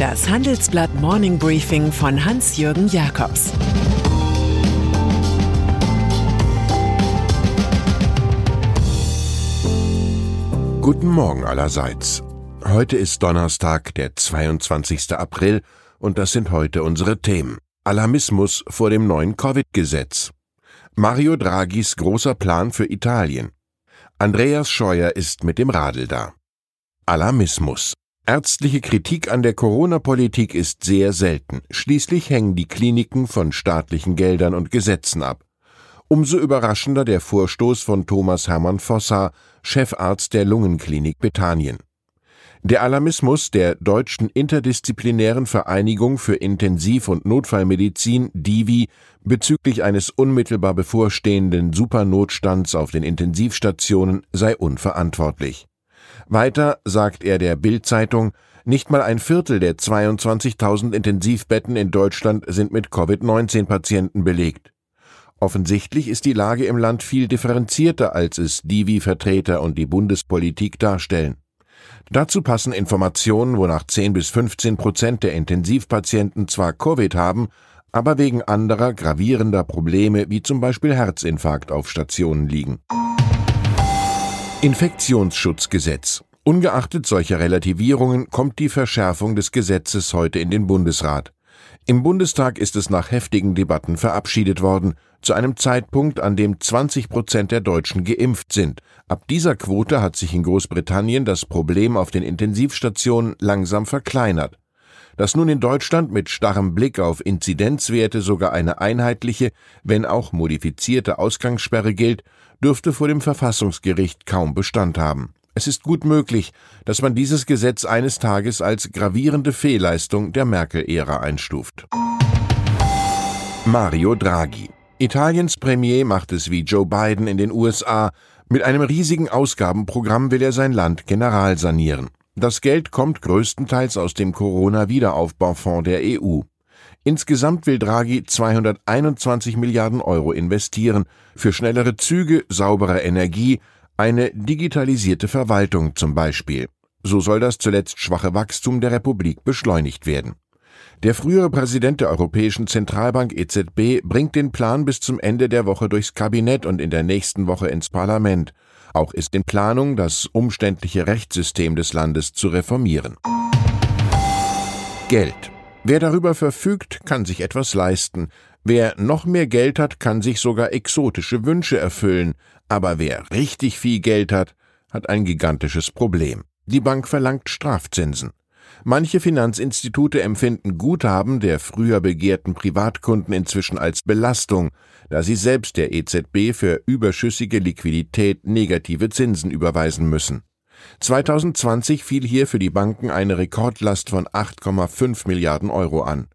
Das Handelsblatt Morning Briefing von Hans-Jürgen Jakobs Guten Morgen allerseits. Heute ist Donnerstag, der 22. April, und das sind heute unsere Themen. Alarmismus vor dem neuen Covid-Gesetz. Mario Draghis großer Plan für Italien. Andreas Scheuer ist mit dem Radl da. Alarmismus. Ärztliche Kritik an der Corona-Politik ist sehr selten. Schließlich hängen die Kliniken von staatlichen Geldern und Gesetzen ab. Umso überraschender der Vorstoß von Thomas Hermann Fossa, Chefarzt der Lungenklinik Bethanien. Der Alarmismus der Deutschen Interdisziplinären Vereinigung für Intensiv- und Notfallmedizin DIVI bezüglich eines unmittelbar bevorstehenden Supernotstands auf den Intensivstationen sei unverantwortlich. Weiter sagt er der Bild-Zeitung, nicht mal ein Viertel der 22.000 Intensivbetten in Deutschland sind mit Covid-19-Patienten belegt. Offensichtlich ist die Lage im Land viel differenzierter, als es Divi-Vertreter und die Bundespolitik darstellen. Dazu passen Informationen, wonach 10 bis 15 Prozent der Intensivpatienten zwar Covid haben, aber wegen anderer gravierender Probleme wie zum Beispiel Herzinfarkt auf Stationen liegen. Infektionsschutzgesetz. Ungeachtet solcher Relativierungen kommt die Verschärfung des Gesetzes heute in den Bundesrat. Im Bundestag ist es nach heftigen Debatten verabschiedet worden, zu einem Zeitpunkt, an dem 20 Prozent der Deutschen geimpft sind. Ab dieser Quote hat sich in Großbritannien das Problem auf den Intensivstationen langsam verkleinert. Dass nun in Deutschland mit starrem Blick auf Inzidenzwerte sogar eine einheitliche, wenn auch modifizierte Ausgangssperre gilt, dürfte vor dem Verfassungsgericht kaum Bestand haben. Es ist gut möglich, dass man dieses Gesetz eines Tages als gravierende Fehlleistung der Merkel-Ära einstuft. Mario Draghi. Italiens Premier macht es wie Joe Biden in den USA. Mit einem riesigen Ausgabenprogramm will er sein Land generalsanieren. Das Geld kommt größtenteils aus dem Corona-Wiederaufbaufonds der EU. Insgesamt will Draghi 221 Milliarden Euro investieren für schnellere Züge, saubere Energie, eine digitalisierte Verwaltung zum Beispiel. So soll das zuletzt schwache Wachstum der Republik beschleunigt werden. Der frühere Präsident der Europäischen Zentralbank EZB bringt den Plan bis zum Ende der Woche durchs Kabinett und in der nächsten Woche ins Parlament. Auch ist in Planung, das umständliche Rechtssystem des Landes zu reformieren. Geld. Wer darüber verfügt, kann sich etwas leisten. Wer noch mehr Geld hat, kann sich sogar exotische Wünsche erfüllen. Aber wer richtig viel Geld hat, hat ein gigantisches Problem. Die Bank verlangt Strafzinsen. Manche Finanzinstitute empfinden Guthaben der früher begehrten Privatkunden inzwischen als Belastung, da sie selbst der EZB für überschüssige Liquidität negative Zinsen überweisen müssen. 2020 fiel hier für die Banken eine Rekordlast von 8,5 Milliarden Euro an.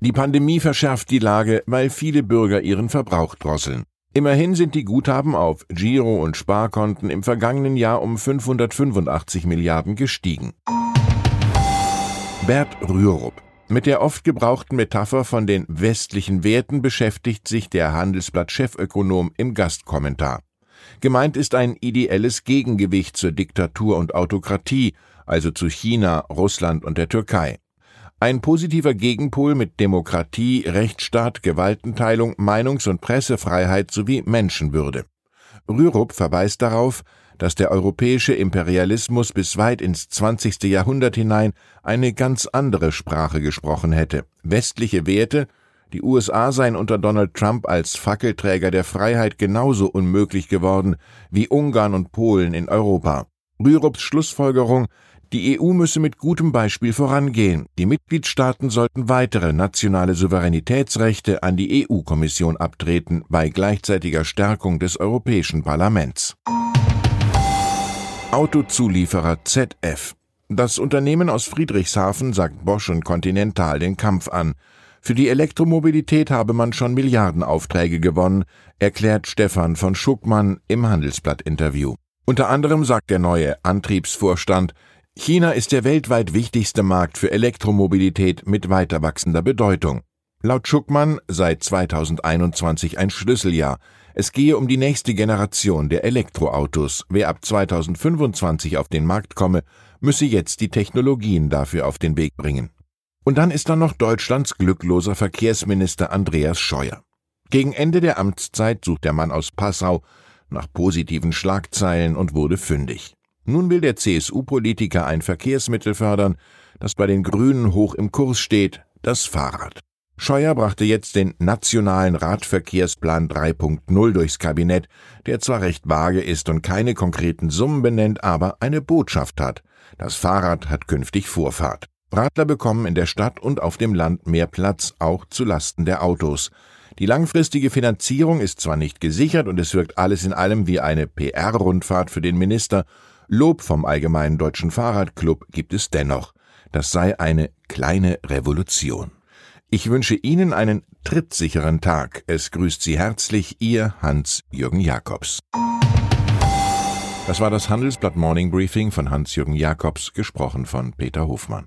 Die Pandemie verschärft die Lage, weil viele Bürger ihren Verbrauch drosseln. Immerhin sind die Guthaben auf Giro- und Sparkonten im vergangenen Jahr um 585 Milliarden gestiegen. Bert Rürup. Mit der oft gebrauchten Metapher von den westlichen Werten beschäftigt sich der Handelsblatt-Chefökonom im Gastkommentar. Gemeint ist ein ideelles Gegengewicht zur Diktatur und Autokratie, also zu China, Russland und der Türkei. Ein positiver Gegenpol mit Demokratie, Rechtsstaat, Gewaltenteilung, Meinungs- und Pressefreiheit sowie Menschenwürde. Rürup verweist darauf, dass der europäische Imperialismus bis weit ins 20. Jahrhundert hinein eine ganz andere Sprache gesprochen hätte. Westliche Werte, die USA seien unter Donald Trump als Fackelträger der Freiheit genauso unmöglich geworden wie Ungarn und Polen in Europa. Rürups Schlussfolgerung, die EU müsse mit gutem Beispiel vorangehen. Die Mitgliedstaaten sollten weitere nationale Souveränitätsrechte an die EU-Kommission abtreten, bei gleichzeitiger Stärkung des Europäischen Parlaments. Autozulieferer ZF. Das Unternehmen aus Friedrichshafen sagt Bosch und Continental den Kampf an. Für die Elektromobilität habe man schon Milliardenaufträge gewonnen, erklärt Stefan von Schuckmann im Handelsblatt-Interview. Unter anderem sagt der neue Antriebsvorstand, China ist der weltweit wichtigste Markt für Elektromobilität mit weiter wachsender Bedeutung. Laut Schuckmann sei 2021 ein Schlüsseljahr. Es gehe um die nächste Generation der Elektroautos. Wer ab 2025 auf den Markt komme, müsse jetzt die Technologien dafür auf den Weg bringen. Und dann ist da noch Deutschlands glückloser Verkehrsminister Andreas Scheuer. Gegen Ende der Amtszeit sucht der Mann aus Passau nach positiven Schlagzeilen und wurde fündig. Nun will der CSU-Politiker ein Verkehrsmittel fördern, das bei den Grünen hoch im Kurs steht, das Fahrrad. Scheuer brachte jetzt den Nationalen Radverkehrsplan 3.0 durchs Kabinett, der zwar recht vage ist und keine konkreten Summen benennt, aber eine Botschaft hat. Das Fahrrad hat künftig Vorfahrt. Radler bekommen in der Stadt und auf dem Land mehr Platz, auch zu Lasten der Autos. Die langfristige Finanzierung ist zwar nicht gesichert und es wirkt alles in allem wie eine PR-Rundfahrt für den Minister, Lob vom Allgemeinen Deutschen Fahrradclub gibt es dennoch. Das sei eine kleine Revolution. Ich wünsche Ihnen einen trittsicheren Tag. Es grüßt Sie herzlich Ihr Hans-Jürgen Jakobs. Das war das Handelsblatt Morning Briefing von Hans-Jürgen Jakobs, gesprochen von Peter Hofmann.